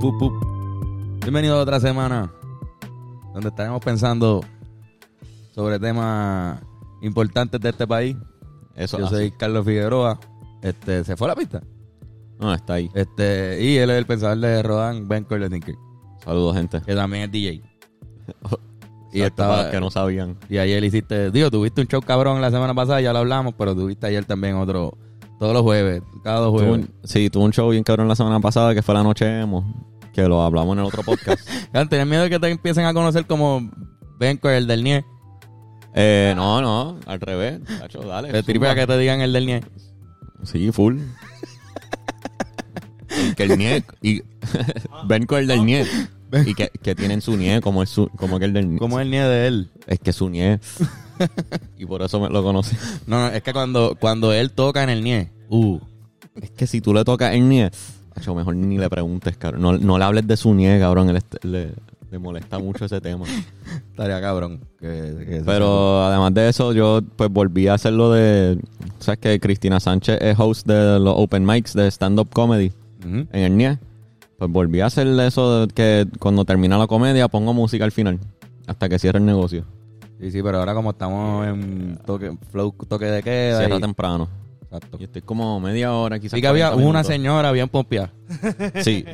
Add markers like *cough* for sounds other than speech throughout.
Pup, pup, pup. Bienvenido a otra semana donde estaremos pensando sobre temas importantes de este país. Eso Yo soy Carlos Figueroa. Este, se fue a la pista. No, está ahí. Este, y él es el pensador de Rodan, Ben Tinker, Saludos, gente. que también es DJ. *laughs* Y estaba- para que no sabían. Y ayer hiciste, digo, tuviste un show cabrón la semana pasada, ya lo hablamos, pero tuviste ayer también otro, todos los jueves, cada dos jueves. un- sí, tuve un show bien cabrón la semana pasada que fue la noche emo, que lo hablamos en el otro podcast. *laughs* Claro, ¿Tienes miedo de que te empiecen a conocer como Benco, el del NIE? eh, no, no, al revés. Tacho, dale. Te tripea que te digan el del NIE. Sí, full. Y que el nie y *laughs* ven con el del nie y que, que tienen su nie como es su, como que el del nie. ¿Cómo es el NIE de él? Es que su nie *laughs* *laughs* y por eso me lo conocí. *laughs* No, no, es que cuando, cuando él toca en el NIE, uh, Es que si tú le tocas el nie, tacho, mejor ni le preguntes, cabrón. No, no le hables de su nie, cabrón. Él le, le molesta mucho ese tema. *laughs* estaría cabrón. Que, que- Pero además de eso, yo pues volví a hacerlo de. ¿Sabes que Cristina Sánchez es host de los open mics de stand-up comedy en el NIE? Pues volví a hacer eso de que cuando termina la comedia pongo música al final. Hasta que cierre el negocio. Sí, sí, pero ahora como estamos en toque, flow, toque de queda. Cierra y- temprano. Exacto. Y estoy como media hora, quizás. Sí que había 40 *laughs* una señora bien pompeada. Sí.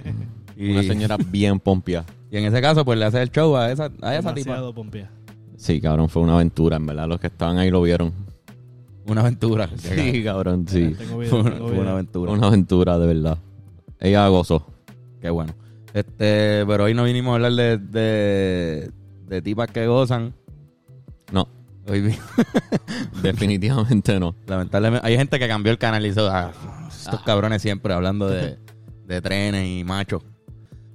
Y, Una señora bien pompia. y en ese caso, pues le hace el show a esa, a esa tipa. Pompea. Sí, cabrón, fue una aventura, en verdad. Los que estaban ahí lo vieron. Una aventura. *laughs* Sí, cabrón, sí. Tengo video, Fue una, tengo fue video. una aventura. Una aventura, de verdad. Ella gozó. Qué bueno. Este, pero hoy no vinimos a hablar de, de, de tipas que gozan. No, Hoy *laughs* definitivamente no. lamentablemente, hay gente que cambió el canal y hizo ah, estos cabrones siempre hablando de, de trenes y machos.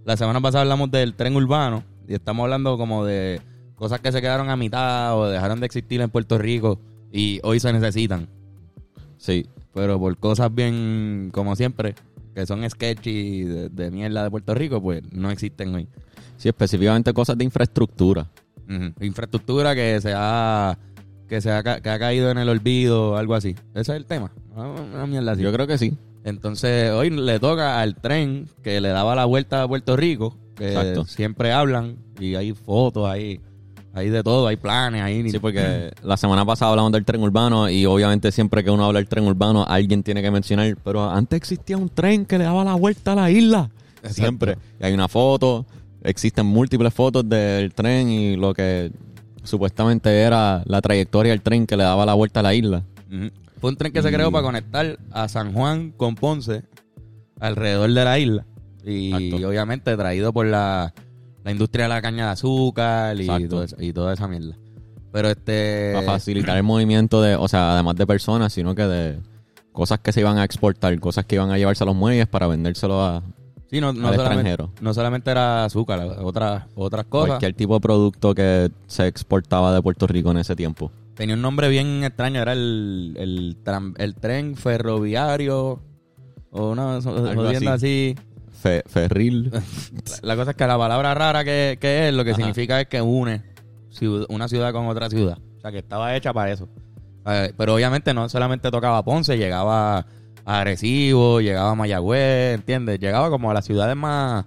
La semana pasada hablamos del tren urbano y estamos hablando como de cosas que se quedaron a mitad o dejaron de existir en Puerto Rico y hoy se necesitan. Sí, Pero por cosas bien, como siempre, que son sketchy de, de mierda de Puerto Rico, pues no existen hoy. sí, específicamente cosas de infraestructura. Infraestructura que se ha que se ha, que ha caído en el olvido, algo así. Ese es el tema. Ah, Una mierda así. Yo creo que sí. Entonces, hoy le toca al tren que le daba la vuelta a Puerto Rico, que Exacto. siempre hablan y hay fotos ahí, hay de todo, hay planes ahí. Sí, porque la semana pasada hablamos del tren urbano y obviamente siempre que uno habla del tren urbano, alguien tiene que mencionar, pero antes existía un tren que le daba la vuelta a la isla. Exacto. Siempre. Y hay una foto, existen múltiples fotos del tren y lo que supuestamente era la trayectoria del tren que le daba la vuelta a la isla. Fue un tren que se creó para conectar a San Juan con Ponce alrededor de la isla. Y Exacto. obviamente traído por la, la industria de la caña de azúcar todo y toda esa mierda. Pero este... para facilitar el movimiento de, o sea, además de personas, sino que de cosas que se iban a exportar, cosas que iban a llevarse a los muelles para vendérselo a sí, no, no al solamente, no solamente era azúcar, otras, otras cosas. cualquier tipo de producto que se exportaba de Puerto Rico en ese tiempo. Tenía un nombre bien extraño, era el, el, tram- el tren ferroviario o una jodienda así. Fe- ferril. *laughs* La cosa es que la palabra rara que, que es, lo que Ajá. significa es que une una ciudad con otra ciudad. O sea, que estaba hecha para eso. Eh, pero obviamente no solamente tocaba Ponce, llegaba a Arecibo, llegaba a Mayagüez, ¿entiendes? Llegaba como a las ciudades más,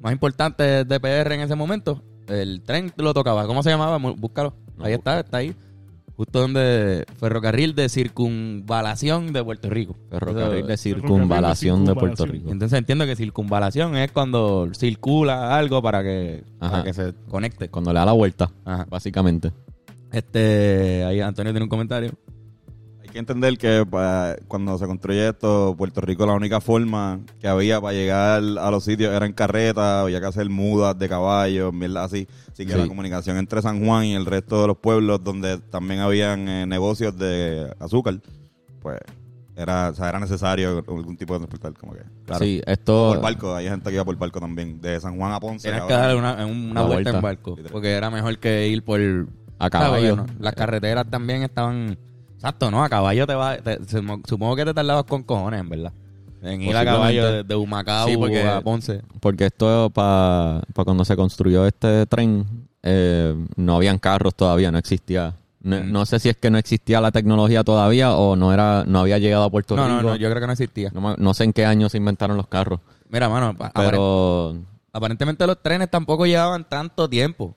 más importantes de PR en ese momento. El tren lo tocaba. ¿Cómo se llamaba? Búscalo. Ahí está, está ahí. Justo donde ferrocarril de circunvalación de Puerto Rico. Ferrocarril de circunvalación de Puerto. Rico. entonces entiendo que circunvalación es cuando circula algo para que, para que se conecte. Cuando le da la vuelta, Ajá. básicamente. Este, ahí Antonio tiene un comentario. Que entender que pa- cuando se construye esto, Puerto Rico la única forma que había para llegar a los sitios era en carreta, había que hacer mudas de caballos, mierda así. Así que Sí. la comunicación entre San Juan y el resto de los pueblos donde también habían eh, negocios de azúcar, pues era, o sea, era necesario algún tipo de transportar, como que. Claro. Sí, esto... Por barco, hay gente que iba por barco también, de San Juan a Ponce. Tienes que darle una, una vuelta, vuelta. en barco. Porque era mejor que ir por. A caballo. Las carreteras también estaban. Exacto, ¿no? A caballo te va. te- supongo que te tardabas con cojones, en verdad. En ir a caballo de, de Humacao Sí, porque- a Ponce. Porque esto, para cuando se construyó este tren, eh, no habían carros todavía, no existía. No, Mm. no sé si es que no existía la tecnología todavía o no era no había llegado a Puerto No, Rico. no, no, yo creo que no existía. No, sé en qué año se inventaron los carros. Mira, mano, pa- Pero aparentemente los trenes tampoco llevaban tanto tiempo.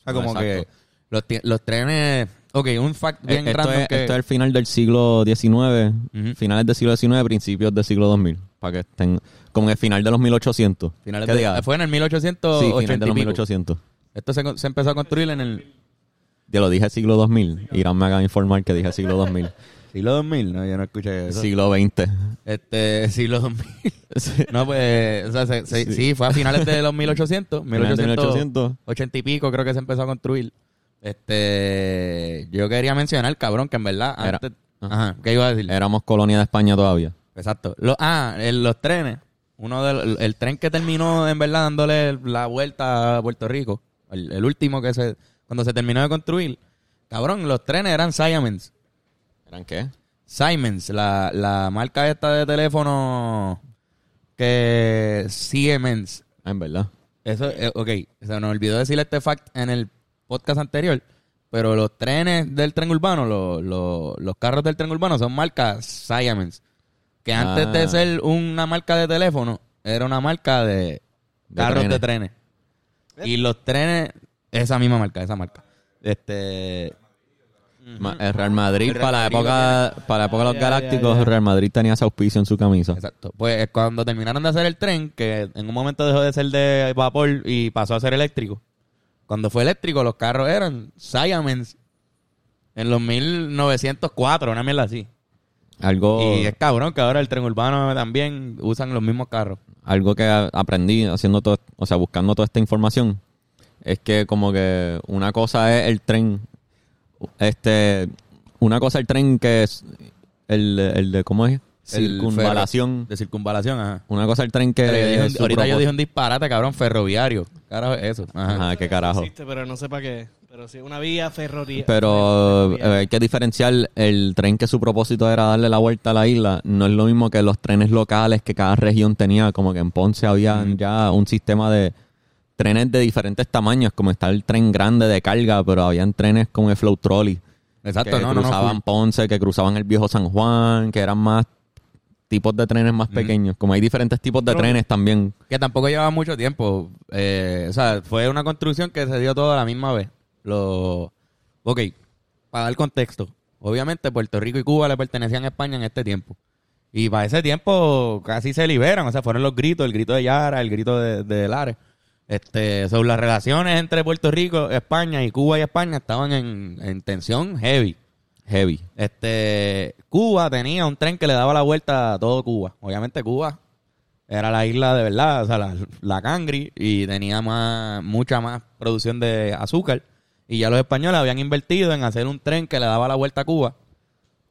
O sea, como exacto. que los, los trenes... Ok, un fact bien eh, esto, random es, que... esto es el final del siglo XIX, Ujú. finales del siglo XIX, principios del siglo 2000. Para que estén como en el final de los 1800. finales ¿Qué de- diga? fue en el 1880 Sí, final de y los pico. 1800. Esto se, se empezó a construir en el Yo lo dije siglo 2000. Irán me haga informar que dije siglo 2000. siglo 2000. No, yo no escuché eso. siglo XX. Este, siglo 2000. Sí. No, pues, o sea, se- se- sí. Sí. fue a finales de los 1800. Finales de 1880 1800. y pico creo que se empezó a construir. Este, yo quería mencionar, cabrón, que en verdad Era- antes... Ajá, ¿qué iba a decir? Éramos colonia de España todavía. Exacto. Lo- ah, los trenes. Uno del el tren que terminó en verdad dándole la vuelta a Puerto Rico. El, el último que se cuando se terminó de construir. Cabrón, los trenes eran Siemens. ¿Eran qué? Siemens, la, la marca esta de teléfono que Siemens. Ah, en verdad. Eso, eh, ok, se nos olvidó decir este fact en el podcast anterior, pero los trenes del tren urbano, los, los, los carros del tren urbano son marcas Siemens. Que antes Ah. de ser una marca de teléfono, era una marca de, De carros de trenes. Y los trenes, esa misma marca, esa marca. Este, Ma- El Real Madrid, El Real para, la época, para la época de los Galácticos, el Real Madrid tenía ese auspicio en su camisa. Exacto. Pues cuando terminaron de hacer el tren, que en un momento dejó de ser de vapor y pasó a ser eléctrico. Cuando fue eléctrico, los carros eran Siemens en los 1904, una mierda así. Algo, Y es cabrón que ahora el tren urbano también usan los mismos carros. algo que aprendí haciendo todo, o sea, buscando toda esta información, es que como que una cosa es el tren, este, una cosa es el tren que es el, el de, ¿cómo es? Circunvalación. De circunvalación, ajá. Una cosa es el tren que... Yo dije ahorita yo dije un disparate, cabrón, ferroviario. Carajo, eso. Ajá. Ajá, qué carajo. Existe, pero no sé para qué. Pero sí, una vía ferroviaria. Pero eh, hay que diferenciar el tren que su propósito era darle la vuelta a la isla. No es lo mismo que los trenes locales que cada región tenía. Como que en Ponce había ya un sistema de trenes de diferentes tamaños. Como está el tren grande de carga, pero habían trenes como el Flow Trolley. Exacto, que no, no, no. cruzaban. Ponce, que cruzaban el viejo San Juan, que eran más tipos de trenes más pequeños. Como hay diferentes tipos de Trolley. trenes también. Que tampoco llevaba mucho tiempo. Eh, o sea, fue una construcción que se dio toda a la misma vez. Lo... Ok, para dar contexto. Obviamente Puerto Rico y Cuba le pertenecían a España en este tiempo. Y para ese tiempo casi se liberan. O sea, fueron los gritos, el grito de Yara, el grito de, de Lares. Este, sobre las relaciones entre Puerto Rico, España y Cuba y España estaban en, en tensión heavy. Heavy. Este, Cuba tenía un tren que le daba la vuelta a todo Cuba. Obviamente Cuba era la isla de verdad, o sea, la, la cangri y tenía más, mucha más producción de azúcar. Y ya los españoles habían invertido en hacer un tren que le daba la vuelta a Cuba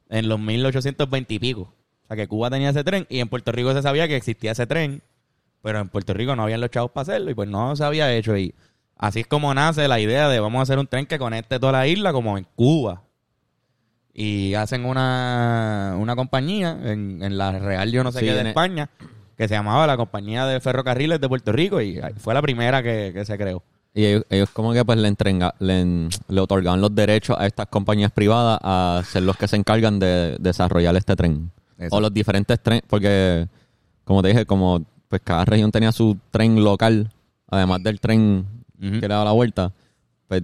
en los 1820 y pico. O sea, que Cuba tenía ese tren y en Puerto Rico se sabía que existía ese tren, pero en Puerto Rico no habían los chavos para hacerlo y pues no se había hecho. Y así es como nace la idea de vamos a hacer un tren que conecte toda la isla como en Cuba. Y hacen una, una compañía en, en la Real, yo no sé Sí, qué, de España, que se llamaba la Compañía de Ferrocarriles de Puerto Rico y fue la primera que, que se creó. Y ellos, ellos como que pues le, entrenga- le, en- le otorgan los derechos a estas compañías privadas a ser los que se encargan de desarrollar este tren. Exacto. O los diferentes trenes, porque como te dije, como pues cada región tenía su tren local, además del tren que le daba la vuelta, pues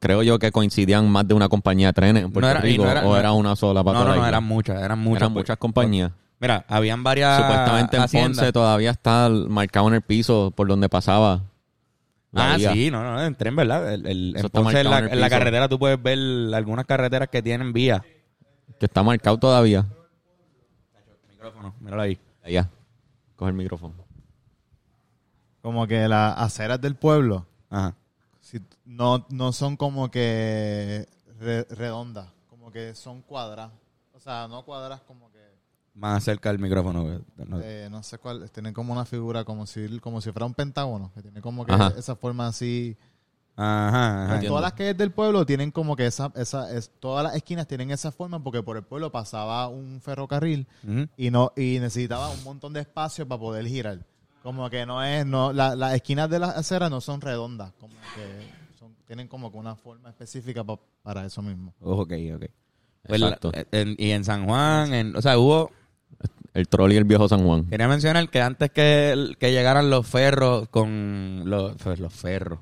creo yo que coincidían más de una compañía de trenes en Puerto era- Rico, no era- o no- era una sola para No, no, no, eran muchas, eran muchas. Eran pues. muchas compañías. Mira, habían varias Supuestamente en haciendas. Ponce todavía está marcado en el piso por donde pasaba. Ah, vía. sí, no, no, en tren, ¿verdad? El, el- en está Ponce, en la, marcado en el en la carretera tú puedes ver algunas carreteras que tienen vías. Que está marcado todavía. Micrófono, míralo ahí. Allá. Coge el micrófono. Como que las aceras del pueblo Ajá. Si- no, no son como que re- redondas, como que son cuadradas. O sea, no cuadradas como que, Más cerca del micrófono. No- eh, no sé cuál, tienen como una figura como si, como si fuera un pentágono, que tiene como que Ajá. esa forma así. Ajá, ajá. Todas las calles del pueblo tienen como que esa, esa, es, todas las esquinas tienen esa forma porque por el pueblo pasaba un ferrocarril y no y necesitaba un montón de espacio para poder girar. Como que no es, no, la- las esquinas de las aceras no son redondas, como que son- tienen como que una forma específica pa- para eso mismo. Oh, ok, ok. Pues la- Exacto. en- y en San Juan, en, o sea, hubo El trolley y el viejo San Juan. Quería mencionar que antes que, que llegaran los ferros con los, pues, los ferros,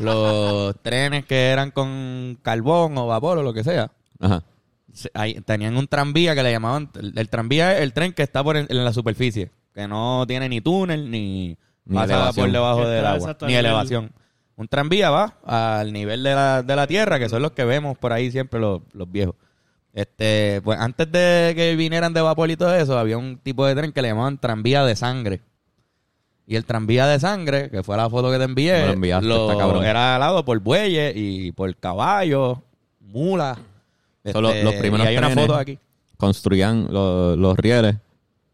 los trenes que eran con carbón o vapor o lo que sea, Ajá. se- ahí tenían un tranvía que le llamaban, el, el tranvía es el tren que está por en, en la superficie, que no tiene ni túnel ni, Ni pasa elevación. por debajo del agua, ni elevación. Un tranvía va al nivel de la, de la tierra, que son los que vemos por ahí siempre los, los viejos. Este, pues antes de que vinieran de vapor y todo eso, había un tipo de tren que le llamaban tranvía de sangre. Y el tranvía de sangre, que fue la foto que te envié, lo enviaste, lo- era alado por bueyes y por caballos, mulas. Son los- Este, los primeros y hay una trenes. foto aquí. Construían lo- los rieles.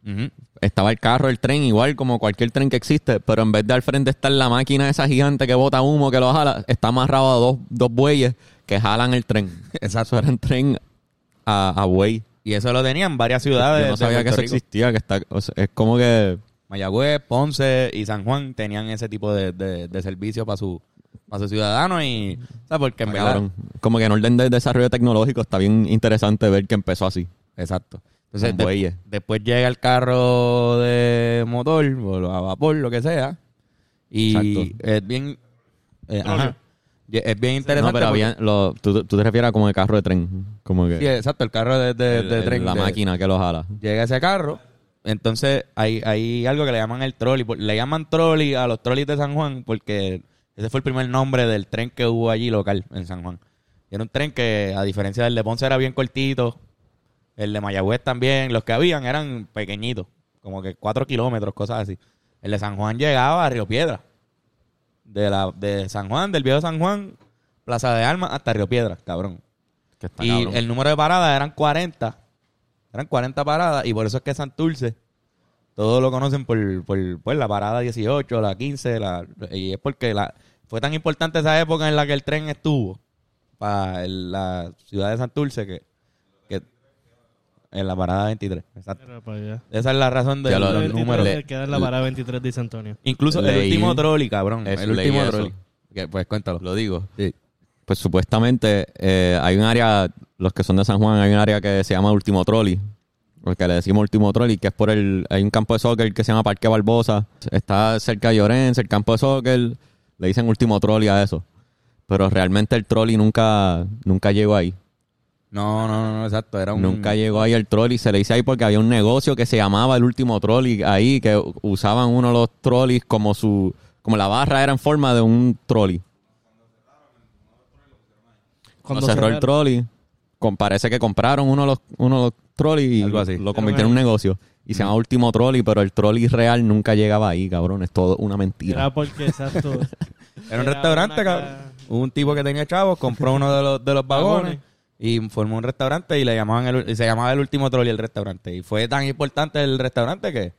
Ujú. Estaba el carro, el tren, igual como cualquier tren que existe, pero en vez de al frente estar la máquina esa gigante que bota humo, que lo jala, está amarrado a dos, dos bueyes que jalan el tren. *laughs* Eso era un tren a, a buey. Y eso lo tenían varias ciudades. Yo no de sabía que eso Rico. existía, que está, o sea, es como que Mayagüez, Ponce y San Juan tenían ese tipo de, de, de servicio para su, para sus ciudadanos y, ¿sabes? Porque en verdad, como que en orden de desarrollo tecnológico está bien interesante ver que empezó así. exacto. Entonces, de- después llega el carro de motor o a vapor, lo que sea, y Exacto. es bien, eh, ajá. Es bien interesante. No, pero porque- había, lo, tú, tú te refieres a como de carro de tren, como que sí, exacto, el carro de, de- el- de el- tren. la de- máquina que lo jala. llega ese carro, entonces hay, hay algo que le llaman el trolley. Le llaman trolley a los trolleys de San Juan porque ese fue el primer nombre del tren que hubo allí local en San Juan. Era un tren que, a diferencia del de Ponce, era bien cortito. El de Mayagüez también. Los que habían eran pequeñitos, como que cuatro kilómetros, cosas así. El de San Juan llegaba a Río Piedra. De, la, de San Juan, del viejo San Juan, Plaza de Armas, hasta Río Piedra, cabrón. Que está Y cabrón. el número de paradas eran 40. Eran 40 paradas. Y por eso es que Santurce, todos lo conocen por, por, por la parada 18, la 15. La, y es porque la, fue tan importante esa época en la que el tren estuvo para la ciudad de Santurce que en la parada 23. Exacto. Esa es la razón de Ya lo- los 23 números. le queda en la parada 23 de San Antonio. Incluso el último trolley, cabrón. Eso, el último trolley. Pues cuéntalo. Lo digo. Sí. Pues supuestamente eh, hay un área, los que son de San Juan, hay un área que se llama Último Trolley. Porque le decimos Último Trolley, que es por el... Hay un campo de soccer que se llama Parque Barbosa. Está cerca de Llorense, el campo de soccer. Le dicen Último Trolley a eso. Pero realmente el trolley nunca, nunca llegó ahí. No, no, no, exacto. Era un... Nunca llegó ahí el trolley. Se le dice ahí porque había un negocio que se llamaba el último trolley ahí, que usaban uno de los trolleys como su... Como la barra era en forma de un trolley. Cuando cerró el trolley, con- parece que compraron uno de los, uno de los trolleys y Algo así. lo convirtieron en un negocio. Y se llama Último Trolley, pero el trolley real nunca llegaba ahí, cabrón. Es todo una mentira. Era porque, exacto. *laughs* Era un Era restaurante, una cabrón. un tipo que tenía chavos, compró uno de los, de los vagones Vagones. Y formó un restaurante y le llamaban el, y se llamaba el último trolley el restaurante. Y fue tan importante el restaurante que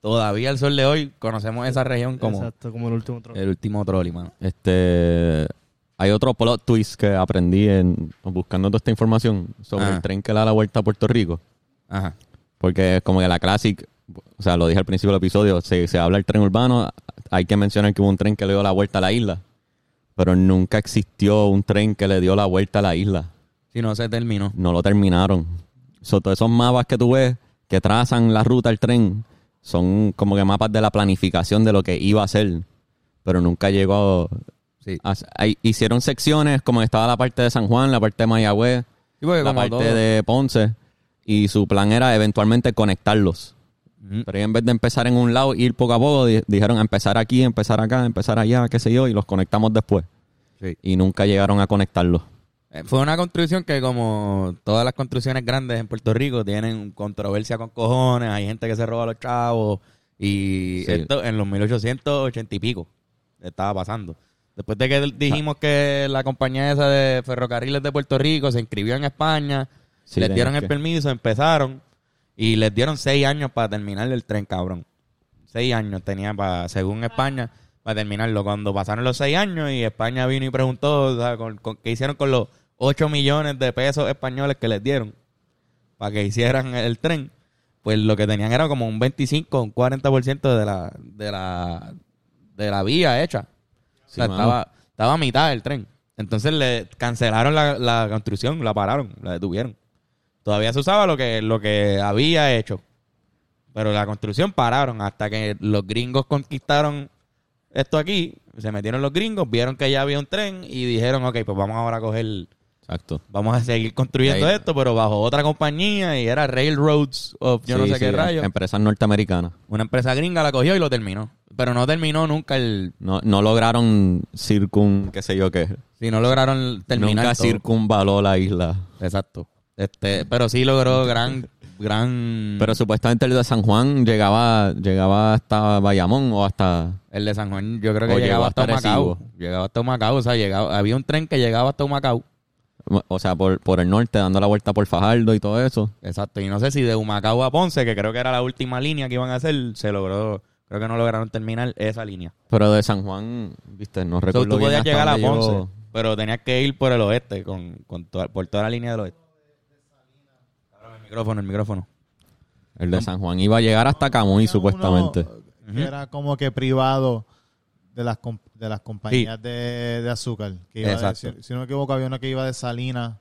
todavía al sol de hoy conocemos esa región como Exacto, como el último trono. el último trolley, mano. Este, hay otro plot twist que aprendí en buscando toda esta información sobre el tren que da la vuelta a Puerto Rico. Ajá. Porque es como que la classic, o sea, lo dije al principio del episodio, se, se habla del tren urbano, hay que mencionar que hubo un tren que le dio la vuelta a la isla. Pero nunca existió un tren que le dio la vuelta a la isla. Si no se terminó. No lo terminaron. So, todos esos mapas que tú ves que trazan la ruta al tren son como que mapas de la planificación de lo que iba a ser. Pero nunca llegó Sí. a- hay- hicieron secciones como estaba la parte de San Juan, la parte de Mayagüez, Sí, la parte todo- de Ponce. Y su plan era eventualmente conectarlos. Pero en vez de empezar en un lado, ir poco a poco, di- dijeron empezar aquí, empezar acá, empezar allá, qué sé yo, y los conectamos después. Sí. Y nunca llegaron a conectarlos. Eh, Fue una construcción que como todas las construcciones grandes en Puerto Rico tienen controversia con cojones, hay gente que se roba a los chavos y Sí. esto en los 1880 y pico estaba pasando. Después de que dijimos que la compañía esa de ferrocarriles de Puerto Rico se inscribió en España, Sí, les dieron el que- permiso, empezaron y les dieron seis años para terminar el tren, cabrón. Seis años tenía para, según España, para terminarlo. Cuando pasaron los seis años y España vino y preguntó o sea, con- con- qué hicieron con los 8 millones de pesos españoles que les dieron para que hicieran el tren, pues lo que tenían era como un 25, un 40% de la, de la, de la vía hecha. O sea, estaba, estaba a mitad del tren. Entonces le cancelaron la, la construcción, la pararon, la detuvieron. Todavía se usaba lo que, lo que había hecho. Pero la construcción pararon hasta que los gringos conquistaron esto aquí. Se metieron los gringos, vieron que ya había un tren y dijeron, ok, pues vamos ahora a coger, Exacto. vamos a seguir construyendo Ahí- esto, pero bajo otra compañía y era Railroads of yo no Sí, sé qué sí, rayo. Empresas norteamericanas. Una empresa gringa la cogió y lo terminó. Pero no terminó nunca el... No, no lograron circun, qué sé yo qué. Si no lograron terminar Nunca todo. circunvaló la isla. Exacto. Este, pero sí logró gran, gran... Pero supuestamente el de San Juan llegaba, llegaba hasta Bayamón o hasta... El de San Juan, yo creo que llegaba hasta. Arecibo. Llegaba hasta Humacao, o sea, llegaba, había un tren que llegaba hasta Humacao. O sea, por, por el norte, dando la vuelta por Fajardo y todo eso. Exacto, y no sé si de Humacao a Ponce, que creo que era la última línea que iban a hacer, se logró, creo que no lograron terminar esa línea. Pero de San Juan, viste, no So, recuerdo tú bien podías hasta llegar a Ponce, llegó. pero tenías que ir por el oeste, con, con toda- por toda la línea del oeste. El micrófono, el micrófono. El de San Juan iba a llegar hasta Camuy, supuestamente. uno que era como que privado de las com- de las compañías de, de azúcar. Que iba de- Exacto. si, si no me equivoco, había uno que iba de Salinas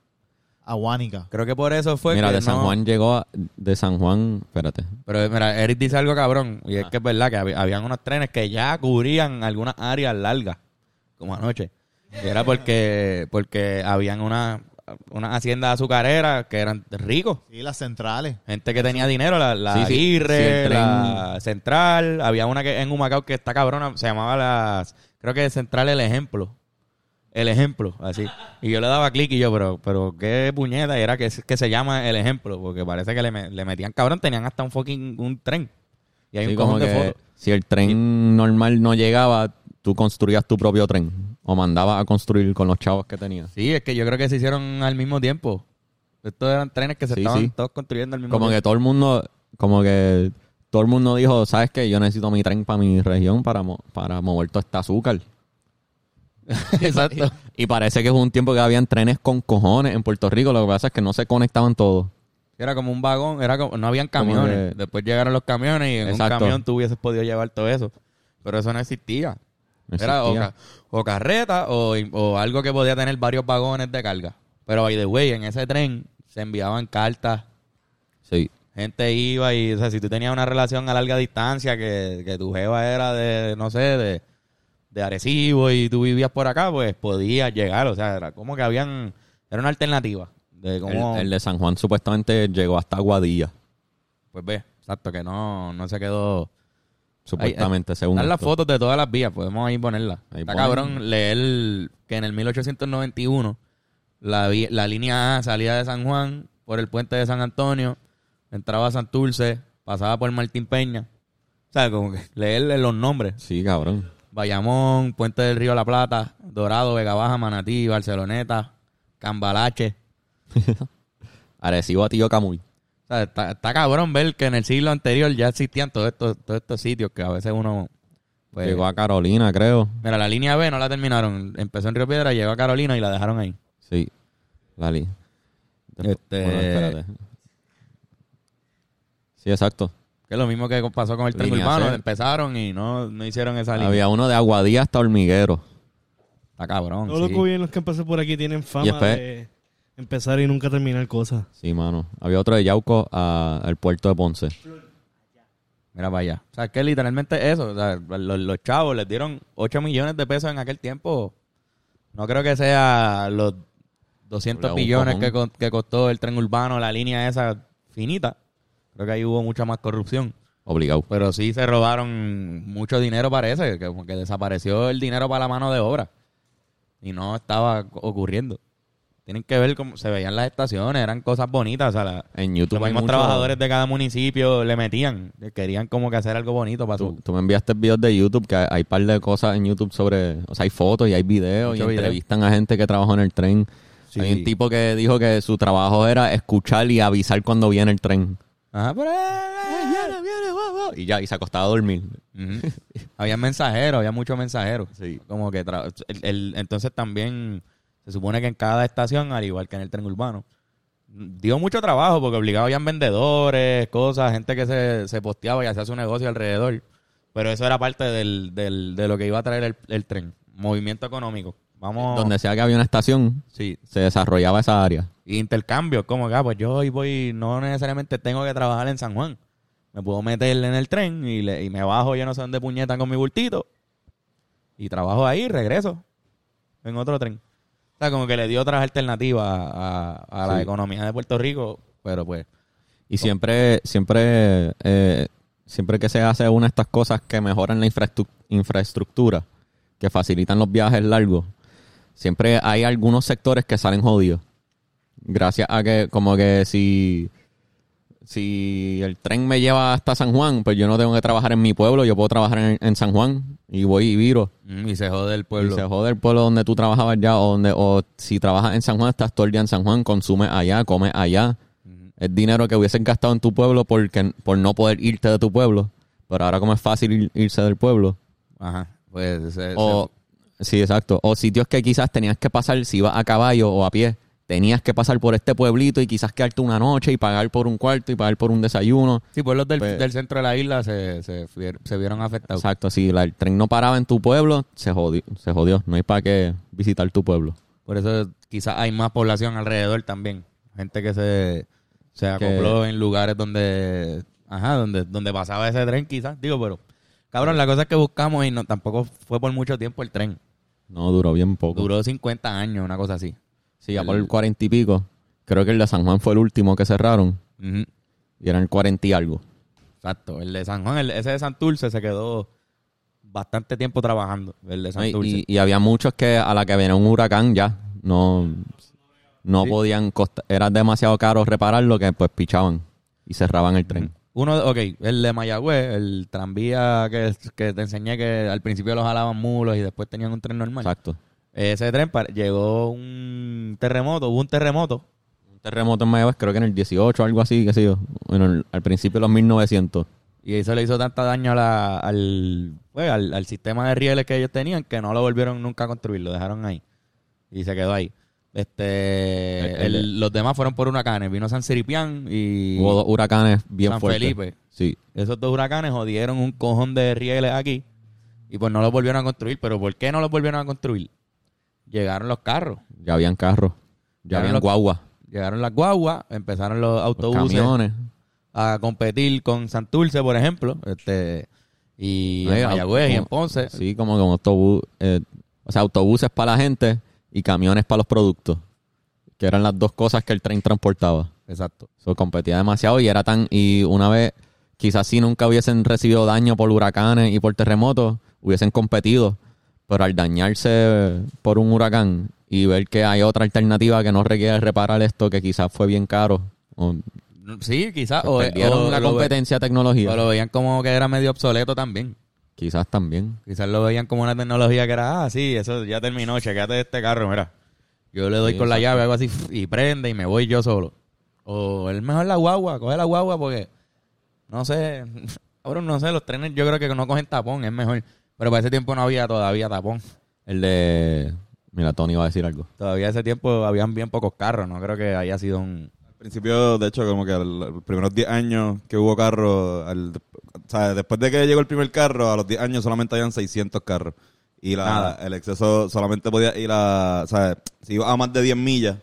a Guánica. Creo que por eso fue Mira, que de San no- Juan llegó a- de San Juan, espérate. Pero mira, Eric dice algo cabrón, y Ah. es que es verdad que hab- habían unos trenes que ya cubrían algunas áreas largas, como anoche. Y era porque, porque habían una, unas haciendas azucareras que eran ricos. Sí, las centrales. Gente que tenía dinero, la, la Sí, sí. Aguirre, Sí, la Central, había una que en Humacao que está cabrona, se llamaba las, creo que Central El Ejemplo. El Ejemplo, así. Y yo le daba clic y yo, pero, pero qué puñeta, y era que, que se llama El Ejemplo, porque parece que le, me- le metían cabrón, tenían hasta un fucking, un tren. Y hay Sí, un como de fotos. si el tren normal no llegaba, tú construías tu propio tren. O mandabas a construir con los chavos que tenías. Sí, es que yo creo que se hicieron al mismo tiempo. Estos eran trenes que se Sí, estaban sí. todos construyendo al mismo Como que tiempo. todo el mundo, como que todo el mundo dijo, ¿sabes qué? Yo necesito mi tren para mi región para, mo- para mover todo este azúcar. *laughs* Exacto. Y parece que fue un tiempo que habían trenes con cojones en Puerto Rico. Lo que pasa es que no se conectaban todos. Era como un vagón, era como, no habían camiones. que- Después llegaron los camiones y en Exacto. un camión tú hubieses podido llevar todo eso. Pero eso no existía. No Era o, ca- o carreta o, o algo que podía tener varios vagones de carga. Pero by the way, en ese tren se enviaban cartas. Sí. Gente iba y, o sea, si tú tenías una relación a larga distancia, que, que tu jeva era de, no sé, de, de Arecibo y tú vivías por acá, pues podías llegar. O sea, era como que habían, era una alternativa. De cómo, el de San Juan supuestamente llegó hasta Guadilla. pues ve, exacto, que no, no se quedó. Supuestamente, Ahí, según Están las fotos de todas las vías, podemos ahí ponerlas. Ahí Está ponen. cabrón leer que en el 1891 la, la línea A salía de San Juan por el puente de San Antonio, entraba a Santurce, pasaba por Martín Peña. O sea, como que leerle los nombres. Sí, cabrón. Bayamón, Puente del Río La Plata, Dorado, Vega Baja, Manatí, Barceloneta, Cambalache. *laughs* Arecibo a Tío Camuy. O sea, está, está cabrón ver que en el siglo anterior ya existían todos estos, todos estos sitios que a veces uno... Pues, Llegó a Carolina, creo. Mira, la línea B no la terminaron. Empezó en Río Piedra, llegó a Carolina y la dejaron ahí. Sí. Lali. Este- Bueno, espérate. Sí, exacto. Que es lo mismo que pasó con el tren urbano. Empezaron y no, no hicieron esa línea. Había uno de Aguadilla hasta Hormiguero. Está cabrón. Todos sí. los gobiernos que han pasado por aquí tienen fama después- de empezar y nunca terminar cosas. Sí, mano. Había otro de Yauco a- al puerto de Ponce. Mira para allá. O sea, que literalmente eso. O sea, los, los chavos les dieron 8 millones de pesos en aquel tiempo. No creo que sea los 200 Un billones cojón. que, que costó el tren urbano, la línea esa finita. Creo que ahí hubo mucha más corrupción. Obligado. Pero sí se robaron mucho dinero, parece, que que desapareció el dinero para la mano de obra. Y no estaba ocurriendo. Tienen que ver cómo se veían las estaciones, eran cosas bonitas. O sea, la- En YouTube los mismos mucho- trabajadores de cada municipio le metían, querían como que hacer algo bonito para Tú, su... tú me enviaste videos de YouTube que hay, hay par de cosas en YouTube sobre... O sea, hay fotos y hay videos Mucho y video. entrevistan a gente que trabajó en el tren. Sí. Hay un tipo que dijo que su trabajo era escuchar y avisar cuando viene el tren. Ajá. Viene, viene. Y ya, y se acostaba a dormir. *laughs* Había mensajeros, había muchos mensajeros. Sí. Como que tra- el- el- entonces también se supone que en cada estación, al igual que en el tren urbano, dio mucho trabajo porque obligado habían vendedores, cosas, gente que se, se posteaba y hacía su negocio alrededor. Pero eso era parte del, del- de lo que iba a traer el, el tren, movimiento económico. Vamos, Donde sea que había una estación, sí, se desarrollaba esa área. y intercambios, como que, ah, pues yo hoy voy, no necesariamente tengo que trabajar en San Juan. me puedo meter en el tren y, le- y me bajo yo no sé dónde puñeta con mi bultito y trabajo ahí y regreso en otro tren. O sea, como que le dio otras alternativas a, a la Sí. economía de Puerto Rico, pero pues Y siempre, siempre, eh, siempre que se hace una de estas cosas que mejoran la infraestru- infraestructura, que facilitan los viajes largos, siempre hay algunos sectores que salen jodidos. Gracias a que, como que si, si el tren me lleva hasta San Juan, pues yo no tengo que trabajar en mi pueblo, yo puedo trabajar en, en San Juan y voy y viro. mm, y se jode el pueblo. Y se jode el pueblo donde tú trabajabas ya, o, donde, o si trabajas en San Juan, estás todo el día en San Juan, consumes allá, comes allá. Es dinero que hubiesen gastado en tu pueblo porque, por no poder irte de tu pueblo. Pero ahora como es fácil ir- irse del pueblo. Ajá. Pues se- O, sí, exacto. O sitios que quizás tenías que pasar, si ibas a caballo o a pie, tenías que pasar por este pueblito y quizás quedarte una noche y pagar por un cuarto y pagar por un desayuno. Sí, pueblos del, Pues- del centro de la isla se, se, vieron afectados. Exacto. Si la- el tren no paraba en tu pueblo, se jodió. Se jodió. No hay para qué visitar tu pueblo. Por eso quizás hay más población alrededor también. Gente que se, se acopló en lugares donde, ajá, donde, donde pasaba ese tren quizás. Digo, pero, cabrón, la cosa es que buscamos y no, tampoco fue por mucho tiempo el tren. No, duró bien poco. Duró 50 años, una cosa así. Sí, ya por el cuarenta y pico. Creo que el de San Juan fue el último que cerraron. Y eran cuarenta y algo. Exacto. El de San Juan, el- ese de Santurce se quedó bastante tiempo trabajando. El de Y, Santurce. y- y había muchos que a la que venía un huracán ya no, no Sí. podían costa- era demasiado caro repararlo que pues pichaban y cerraban el tren. Uno, ok, el de Mayagüez, el tranvía que, que te enseñé que al principio los jalaban mulos y después tenían un tren normal. Exacto. Ese tren llegó un terremoto, hubo un terremoto. Un terremoto en Mayagüez, creo que en el 18 algo así, qué sé yo. Bueno, al principio de los 1900. Y eso le hizo tanta daño a la- al, pues, al, al sistema de rieles que ellos tenían que no lo volvieron nunca a construir, lo dejaron ahí. Y se quedó ahí. Este, El- el- los demás fueron por huracanes. Vino San Ciripián y Hubo dos huracanes bien San fuertes. Felipe. Sí. Esos dos huracanes jodieron un cojón de rieles aquí y pues no los volvieron a construir. ¿Pero por qué no los volvieron a construir? Llegaron los carros, Ya habían carros. Ya habían guaguas. llegaron las guaguas, empezaron los los autobuses camiones. a competir con Santurce, por ejemplo, este y Ay, en Mayagüez y en Ponce. Sí, como con autobús, eh, o sea, autobuses para la gente y camiones para los productos, que eran las dos cosas que el tren transportaba. Exacto. Eso competía demasiado y era tan y una vez quizás si nunca hubiesen recibido daño por huracanes y por terremotos, hubiesen competido, pero al dañarse por un huracán y ver que hay otra alternativa que no requiere reparar esto que quizás fue bien caro, o, Sí, quizás. O, o la ve- competencia tecnología. o lo veían como que era medio obsoleto también. Quizás también. Quizás lo veían como una tecnología que era, ah, sí, eso ya terminó, chequeate este carro, mira. Yo le doy Sí, con la llave, algo así, y prende y me voy yo solo. O es mejor la guagua, coge la guagua porque, no sé, *laughs* ahora no sé, los trenes yo creo que no cogen tapón, es mejor. Pero para ese tiempo no había todavía tapón. El de mira, Tony va a decir algo. Todavía ese tiempo habían bien pocos carros, no creo que haya sido un... Principio, de hecho, como que los primeros 10 años que hubo carros, al- o sea, después de que llegó el primer carro, a los 10 años solamente habían 600 carros. Y la, el exceso solamente podía ir a, o sea, si iba a más de 10 millas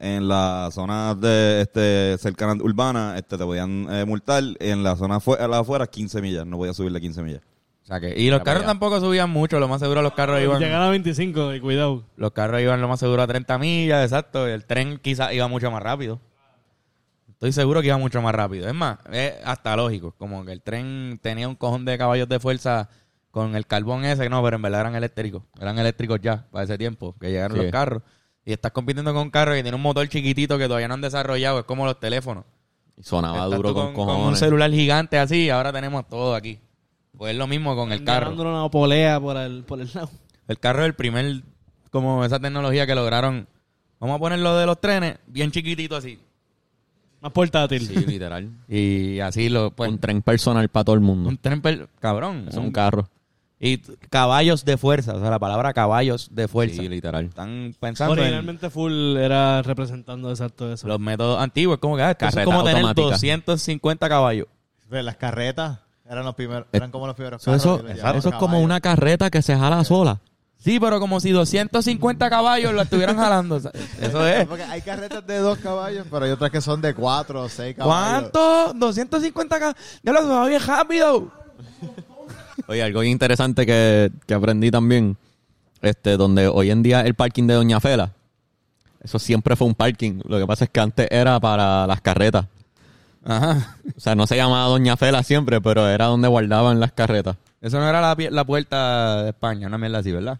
en las zonas de este cercanas urbanas, este te podían eh, multar. En la zona afuera, a las afueras, 15 millas, no podía subirle 15 millas. O sea que, y los carros tampoco subían mucho, lo más seguro los carros iban... Llegar a 25 y cuidado. Los carros iban lo más seguro a 30 millas, exacto. Y el tren quizás iba mucho más rápido. Estoy seguro que iba mucho más rápido. Es más, es hasta lógico. Como que el tren tenía un cojón de caballos de fuerza con el carbón ese. No, pero en verdad eran eléctricos. Eran eléctricos ya, para ese tiempo, que llegaron Sí. los carros. Y estás compitiendo con un carro que tiene un motor chiquitito que todavía no han desarrollado. Es como los teléfonos. Y sonaba Estás duro con, un cojones. celular gigante así y ahora tenemos todo aquí. Pues es lo mismo con el carro. Una polea por el, por el lado. El carro es el primer, como esa tecnología que lograron. Vamos a ponerlo de los trenes, bien chiquitito así. Más portátil. Sí, literal. *laughs* Y así lo, pues, un tren personal para todo el mundo. un tren, per- cabrón. es un- un carro. y caballos de fuerza, o sea, la palabra caballos de fuerza. Sí, literal. Están pensando en Originalmente Full era representando exacto eso. los métodos antiguos. Como que, ah, esto es Carreta como tener automática. 250 caballos. Ve, Las carretas eran los primeros, Eh, eran como los primeros Eso, carros eso, que eso es como caballos. una carreta que se jala sola. Sí, pero como si 250 caballos lo estuvieran jalando. *laughs* Eso es. Porque hay carretas de dos caballos, pero hay otras que son de cuatro o seis caballos. ¿Cuánto? 250 caballos. Ya lo va bien rápido. *laughs* Oye, algo interesante que, que aprendí también, este, donde hoy en día el parking de Doña Fela, eso siempre fue un parking. Lo que pasa es que antes era para las carretas. Ajá. O sea, no se llamaba Doña Fela siempre, pero era donde guardaban las carretas. Eso no era la, la puerta de España, una mierda así, ¿verdad?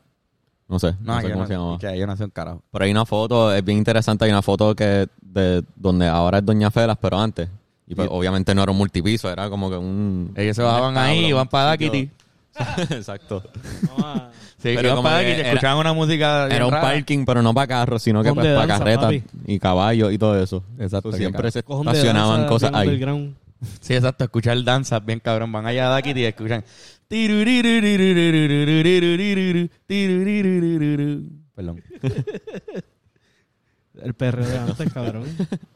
No sé, no, No, sé yo cómo no, se llamaba. que yo no sé un carajo. Pero hay una foto, es bien interesante, hay una foto que de donde ahora es Doña Felas, pero antes. Y pues, Y- obviamente no era un multipiso, era como que un... Ellos se bajaban ahí, iban para Kitty. Exacto. Sí, Pero como para que era- escuchaban una música bien Era un rara. parking, pero no para carros, sino que pues, de para danza, carretas papi. y caballos y todo eso. Exacto, siempre se de estacionaban danza cosas ahí. Sí, exacto, escuchar danzas bien cabrón. Van allá a Dakity y escuchan. *laughs* Perdón. *laughs* El perreo de antes, cabrón.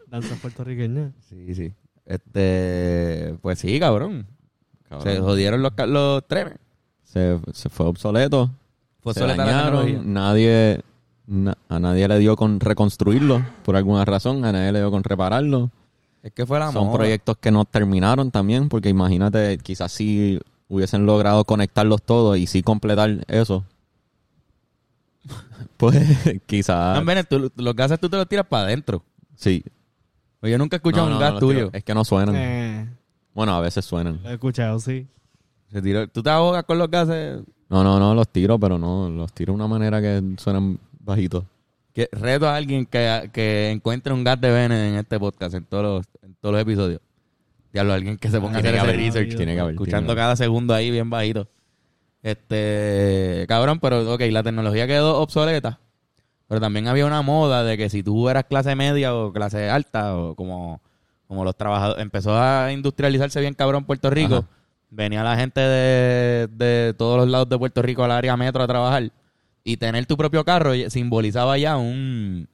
Danza puertorriqueña. Sí, sí. Este, pues sí, cabrón. Cabrón. Se jodieron los, los trenes. Se, se fue obsoleto. Fue se obsoleta la dañaron, nadie na- a nadie le dio con reconstruirlo por alguna razón, a nadie le dio con repararlo. Es que fue la Son moda. proyectos que no terminaron también, porque imagínate, quizás si hubiesen logrado conectarlos todos y sí completar eso, *laughs* pues *laughs* quizás No, tú- los gases tú te los tiras para adentro. sí. Pues yo nunca he escuchado No, no, un gas tuyo. tiro. Es que no suenan. Eh, Bueno, a veces suenan. lo he escuchado, sí. Se tiró- ¿Tú te ahogas con los gases? No, no, no, los tiro, pero no, los tiro de una manera que suenan bajitos. Que reto a alguien que, que encuentre un gas de Bennett en este podcast, en todos los, en todos los episodios. Diablo, alguien que se ponga a hacer que ese haber, research. tiene que haber, Escuchando tiene cada segundo ahí bien bajito. Este, cabrón, pero ok, la tecnología quedó obsoleta. Pero también había una moda de que si tú eras clase media o clase alta o como, como los trabajadores, empezó a industrializarse bien cabrón Puerto Rico. Ajá. Venía la gente de, de todos los lados de Puerto Rico al área metro a trabajar. Y tener tu propio carro simbolizaba ya un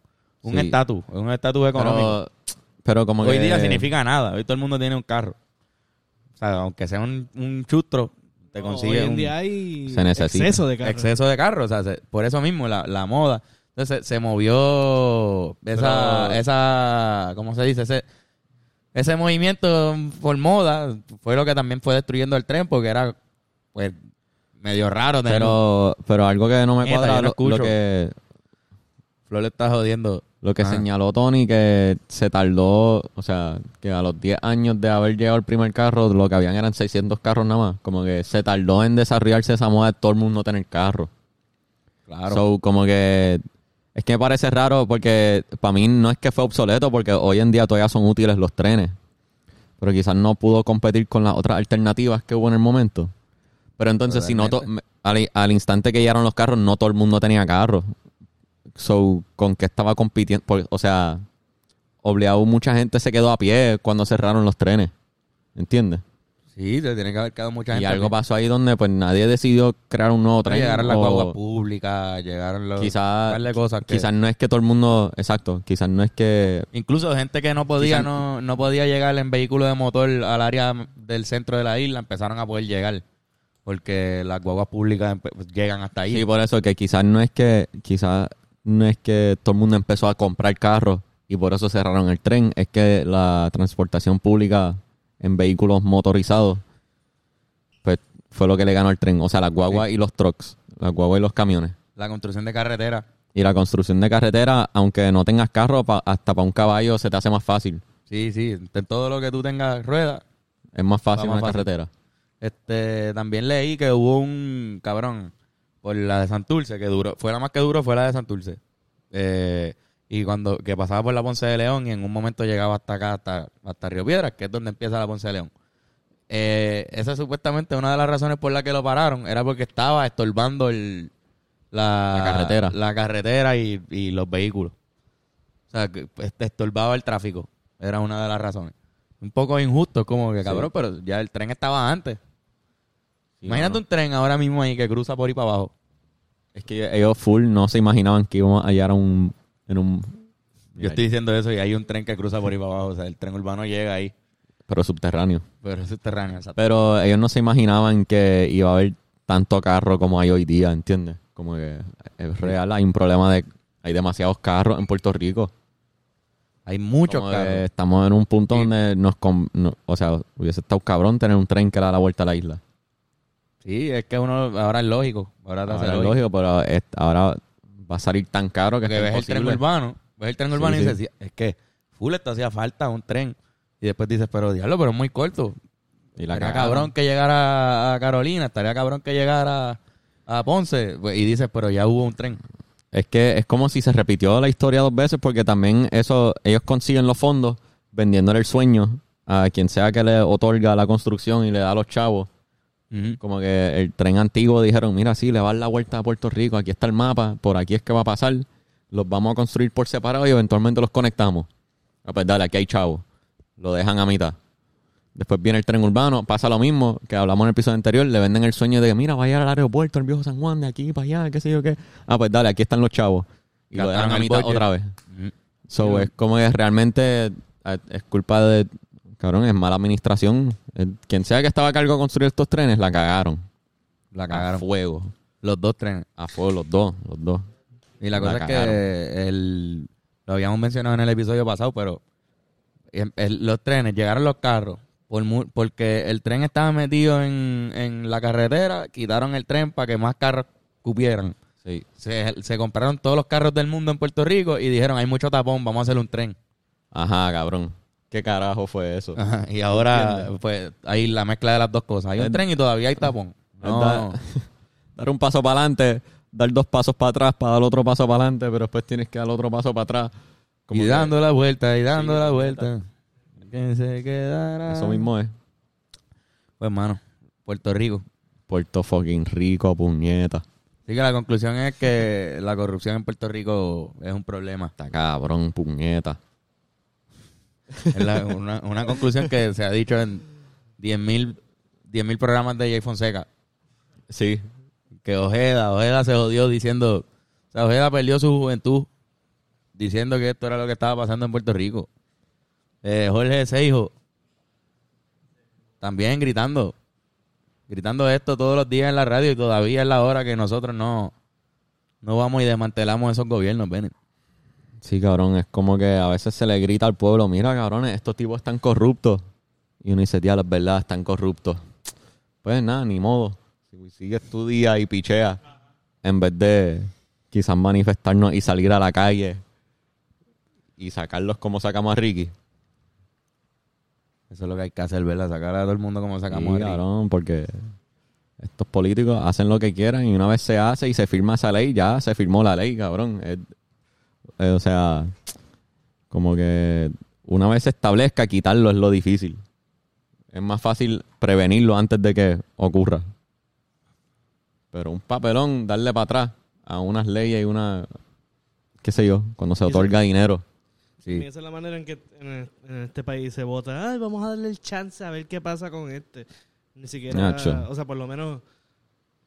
un Sí. estatus, un estatus económico. Pero, pero como Hoy que... día significa nada. Hoy todo el mundo tiene un carro. O sea, aunque sea un, un chustro, te No, consigue Hoy en un día hay Se necesita. exceso de carros. exceso de carro. O sea, se- por eso mismo, la, la moda. Entonces se, se movió esa, Pero- esa, ¿cómo se dice? Ese, ese movimiento por moda fue lo que también fue destruyendo el tren porque era, pues, medio raro. tener- Pero, pero algo que no me cuadra, no lo, escucho. lo que, Flor le está jodiendo. lo que Ajá. señaló Tony, que se tardó, o sea, que a los 10 años de haber llegado el primer carro, lo que habían eran 600 carros nada más. Como que se tardó en desarrollarse esa moda de todo el mundo tener carro. Claro. So, como que es que me parece raro porque para mí no es que fue obsoleto porque hoy en día todavía son útiles los trenes. Pero quizás no pudo competir con las otras alternativas que hubo en el momento. Pero entonces, si no al, al instante que llegaron los carros, no todo el mundo tenía carros. So, ¿con qué estaba compitiendo? Por- o sea, obligado mucha gente se quedó a pie cuando cerraron los trenes. ¿Entiendes? Sí, se tiene que haber quedado mucha gente. Y algo aquí. pasó ahí donde pues nadie decidió crear un nuevo tren. Llegaron las guaguas públicas, llegaron los... quizás cosas que- quizás no es que todo el mundo exacto quizás no es que Incluso gente que no podía, no, no podía llegar en vehículo de motor al área del centro de la isla, empezaron a poder llegar. Porque las guaguas públicas llegan hasta ahí. sí por eso que quizás no es que quizás no es que todo el mundo empezó a comprar carros y por eso cerraron el tren es que la transportación pública en vehículos motorizados pues fue lo que le ganó al tren o sea las guaguas y los trucks las guaguas y los camiones La construcción de carretera. y la construcción de carretera aunque no tengas carro pa- hasta para un caballo se te hace más fácil Sí, sí. En todo lo que tú tengas ruedas. es más fácil una fácil. carretera Este, también leí que hubo un cabrón por la de Santurce, que duró, fue la más que duró, fue la de Santurce. Eh, y cuando, que pasaba por la Ponce de León y en un momento llegaba hasta acá, hasta, hasta Río Piedras, que es donde empieza la Ponce de León. Eh, esa supuestamente una de las razones por la que lo pararon era porque estaba estorbando el, la, La carretera. la carretera y, y los vehículos. O sea, que pues, estorbaba el tráfico. Era una de las razones. Un poco injusto, como que cabrón, pero ya el tren estaba antes. Imagínate un tren ahora mismo ahí que cruza por ahí para abajo. Es que ellos full no se imaginaban que íbamos a hallar a un, en un... Yo estoy diciendo eso y hay un tren que cruza por ahí para abajo. O sea, el tren urbano llega ahí, Pero subterráneo. pero subterráneo. exacto. Pero ellos no se imaginaban que iba a haber tanto carro como hay hoy día, ¿entiendes? Como que es real, hay un problema de... Hay demasiados carros en Puerto Rico. Hay muchos carros. estamos en un punto donde nos... no- o sea, hubiese estado cabrón tener un tren que da la vuelta a la isla. Sí, es que uno ahora es lógico. Ahora Ahora es lógico. lógico, pero es- ahora va a salir tan caro que es ves el tren urbano, ves el tren Sí, urbano y dices, es que full esto hacía falta un tren. Y después dices, pero diablo, pero es muy corto. Y la cabrón que llegara a Carolina, estaría cabrón que llegara a Ponce. Pues, Y dices, pero ya hubo un tren. Es que es como si se repitió la historia dos veces porque también eso ellos consiguen los fondos vendiéndole el sueño a quien sea que le otorga la construcción y le da a los chavos. Como que el tren antiguo dijeron, mira, sí, le va a dar la vuelta a Puerto Rico, aquí está el mapa, por aquí es que va a pasar, los vamos a construir por separado y eventualmente los conectamos. Ah, pues dale, aquí hay chavos. Lo dejan a mitad. Después viene el tren urbano, pasa lo mismo que hablamos en el episodio anterior, le venden el sueño de que, mira, vaya al aeropuerto, el viejo San Juan, de aquí para allá, qué sé yo qué. Ah, pues dale, aquí están los chavos. Y lo dejan a mitad budget. otra vez. So, es como que realmente eh, es culpa de, cabrón, es mala administración. Eh, Quien sea que estaba a cargo de construir estos trenes, la cagaron. La A cagaron. fuego. Los dos trenes. A fuego los dos, los dos. Y la La cosa es cagaron. que el, lo habíamos mencionado en el episodio pasado, pero el- los trenes, llegaron los carros, por mu- porque el tren estaba metido en, en la carretera, quitaron el tren para que más carros cupieran. Sí. Se, se compraron todos los carros del mundo en Puerto Rico y dijeron, hay mucho tapón, vamos a hacer un tren. Ajá, cabrón. ¿Qué carajo fue eso? Ajá, y ahora, pues, hay la mezcla de las dos cosas. Hay un Es- tren y todavía hay tapón. No, Da- *laughs* dar un paso para adelante, dar dos pasos para atrás para dar otro paso para adelante, pero después tienes que dar otro paso para atrás. Como y que dando la vuelta, y dando Sí, la vuelta. Que se quedará. Eso mismo es. Pues, mano, Puerto Rico. Puerto fucking rico, puñeta. Así que la conclusión es que la corrupción en Puerto Rico es un problema. Está cabrón, puñeta. La- una, una conclusión que se ha dicho en 10.000 10.000 programas de Jay Fonseca. Sí. Que Ojeda, Ojeda se jodió diciendo... O sea, Ojeda perdió su juventud diciendo que esto era lo que estaba pasando en Puerto Rico. Eh, Jorge Seijo también gritando. Gritando esto todos los días en la radio y todavía es la hora que nosotros no, no vamos y desmantelamos esos gobiernos, Bennett. Sí, cabrón, es como que a veces se le grita al pueblo, mira, cabrones, estos tipos están corruptos. Y uno dice, tía, es verdad, están corruptos. Pues nada, ni modo. Si sigues tu día y pichea, en vez de quizás manifestarnos y salir a la calle y sacarlos como sacamos a Ricky. Eso es lo que hay que hacer, ¿verdad? Sacar a todo el mundo como sacamos Sí, a Ricky. cabrón, porque estos políticos hacen lo que quieran y una vez se hace y se firma esa ley, ya se firmó la ley, cabrón. Es- eh, o sea, como que una vez se establezca, quitarlo es lo difícil. Es más fácil prevenirlo antes de que ocurra. Pero un papelón, darle para atrás a unas leyes y una, qué sé yo, cuando se otorga dinero. Y Sí. esa es la manera en que en, el- en este país se vota. Ay, vamos a darle el chance a ver qué pasa con este. Ni siquiera, Nacho. o sea, por lo menos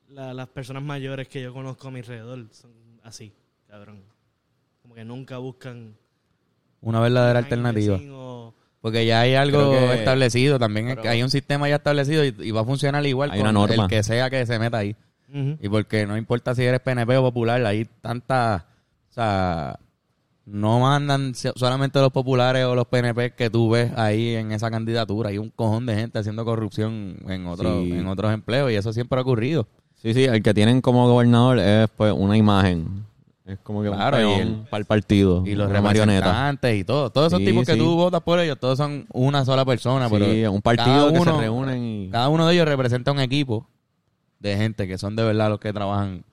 la- las personas mayores que yo conozco a mi alrededor son así, cabrón. Como que nunca buscan Una verdadera alternativa. Porque ya hay algo que- establecido también. pero- hay un sistema ya establecido y, y va a funcionar igual Hay con una norma. el que sea que se meta ahí. Y porque no importa si eres PNP o popular, hay tantas... O sea, no mandan so- solamente los populares o los PNP que tú ves ahí en esa candidatura. Hay un cojón de gente haciendo corrupción en, otros Sí. en otros empleos y eso siempre ha ocurrido. Sí, sí, el que tienen como gobernador es pues una imagen. Es como que Claro, un peón para el partido. Y los representantes y todo. Todos esos Sí, tipos que sí. tú votas por ellos, todos son una sola persona. Sí, pero un partido cada que se reúnen y... Cada uno de ellos representa un equipo de gente que son de verdad los que trabajan,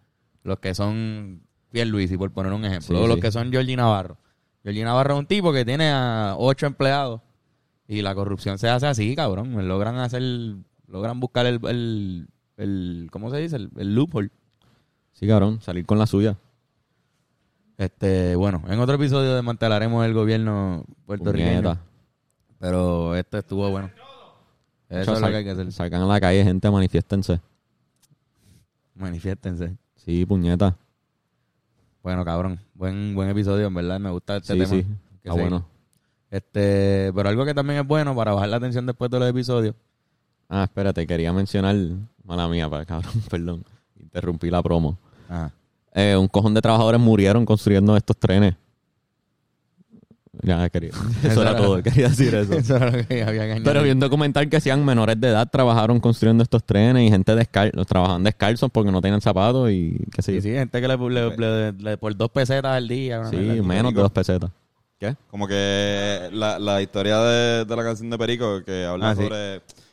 los que son Pierluisi, por poner un ejemplo, los que son Georgie Navarro. Georgie Navarro es un tipo que tiene a ocho empleados y la corrupción se hace así, cabrón. Logran hacer, logran buscar el, el, el ¿cómo se dice? El, el loophole. Sí, cabrón, salir con la suya. Este, bueno, en otro episodio desmantelaremos el gobierno puertorriqueño. Puñeta. Pero este estuvo bueno. Eso es lo que hay que hacer. Salgan a la calle, gente, manifiéstense. Manifiéstense. Sí, puñeta. Bueno, cabrón. Buen, buen episodio, en verdad. Me gusta este Sí, tema. sí. Que bueno. Este, pero algo que también es bueno para bajar la atención después de los episodios. Ah, espérate, quería mencionar... Mala mía, para cabrón, *laughs* perdón. Interrumpí la promo. Ajá. Eh, un cojón de trabajadores murieron construyendo estos trenes. Ya, quería. *laughs* Eso era todo, quería decir eso. *laughs* Eso era lo que había. Pero vi un documental que hacían menores de edad, trabajaron construyendo estos trenes y gente descalzo, trabajaban descalzos porque no tenían zapatos y qué sé Sí, yo. sí, gente que le, le- le- le- por dos pesetas al día. Sí, menos de dos pesetas. ¿Qué? Como que la, la historia de, de la canción de Perico, que habla Ah, sí.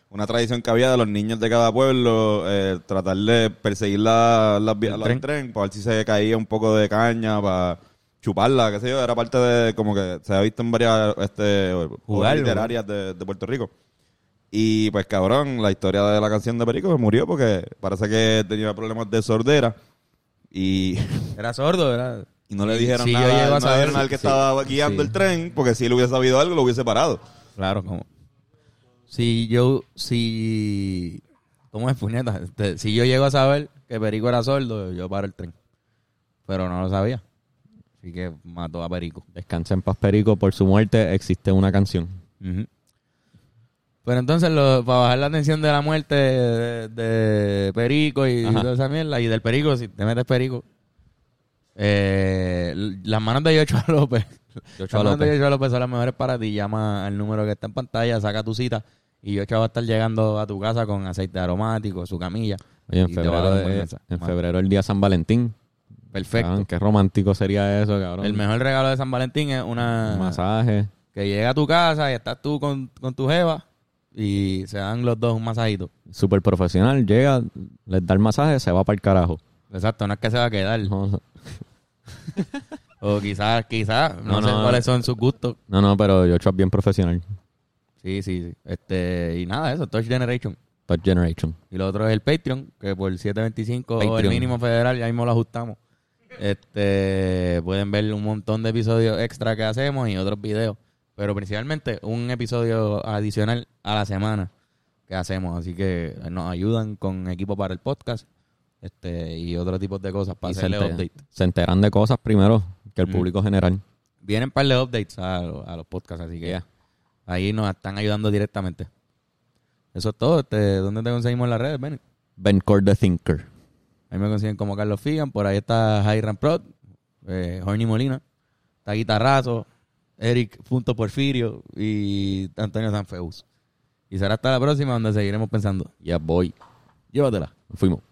Una tradición que había de los niños de cada pueblo, eh, tratar de perseguir la, las vías del tren. tren. para ver si se caía un poco de caña, para chuparla, qué sé yo. Era parte de, como que se ha visto en varias este, Jugarlo. literarias de, de Puerto Rico. Y pues cabrón, la historia de la canción de Perico murió porque parece que tenía problemas de sordera. Y *laughs* Era sordo, era... y no le dijeron Sí, yo nada, llego a no saber, le dijeron al que sí, estaba guiando sí. el tren, porque si él hubiese sabido algo, lo hubiese parado. Claro, como... Si yo... Si... ¿Cómo es, puñeta? Si yo llego a saber que Perico era sordo, yo paro el tren. Pero no lo sabía. Así que mató a Perico. Descansa en paz, Perico. Por su muerte existe una canción. Pero entonces, lo- para bajar la tensión de la muerte de, de Perico y Ajá. toda esa mierda, y del Perico, si te metes Perico, eh, las manos de Yochoa *laughs* López, Yochoa las manos de López. Yochoa López son las mejores para ti. Llama al número que está en pantalla, saca tu cita, y Yochoa va a estar llegando a tu casa con aceite aromático, su camilla. Oye, en febrero, de- en febrero el día San Valentín. Perfecto. Cabrón, qué romántico sería eso, cabrón. El mejor regalo de San Valentín es una... Un masaje. Que llega a tu casa y estás tú con, con tu jeva y se dan los dos un masajito. Súper profesional. Llega, les da el masaje, se va para el carajo. Exacto, no es que se va a quedar. No, O quizás, quizás, no, No, sé no. cuáles son sus gustos. no, no, pero yo es bien profesional. Sí, sí, sí. Este, y nada, eso, Touch Generation. Touch Generation. Y lo otro es el Patreon, que por 7.25 o el Patreon. mínimo federal, ya mismo lo ajustamos. Este, pueden ver un montón de episodios extra que hacemos y otros videos. Pero principalmente un episodio adicional a la semana que hacemos. Así que nos ayudan con equipo para el podcast este y otro tipo de cosas para Y se, hacerle enter- update. se enteran de cosas primero que el Mm. público general. Vienen un par de updates a, a los podcasts, así que Yeah. Ahí nos están ayudando directamente. Eso es todo. Este, ¿Dónde te conseguimos en las redes? Ben Cord the Thinker. Ahí me consiguen como Carlos Figan. Por ahí está Jairan Prod, eh, Horny Molina, está Guitarrazo, Eric Punto Porfirio y Antonio Sanfeus. Y será hasta la próxima donde seguiremos pensando. Ya voy. Llévatela. Fuimos.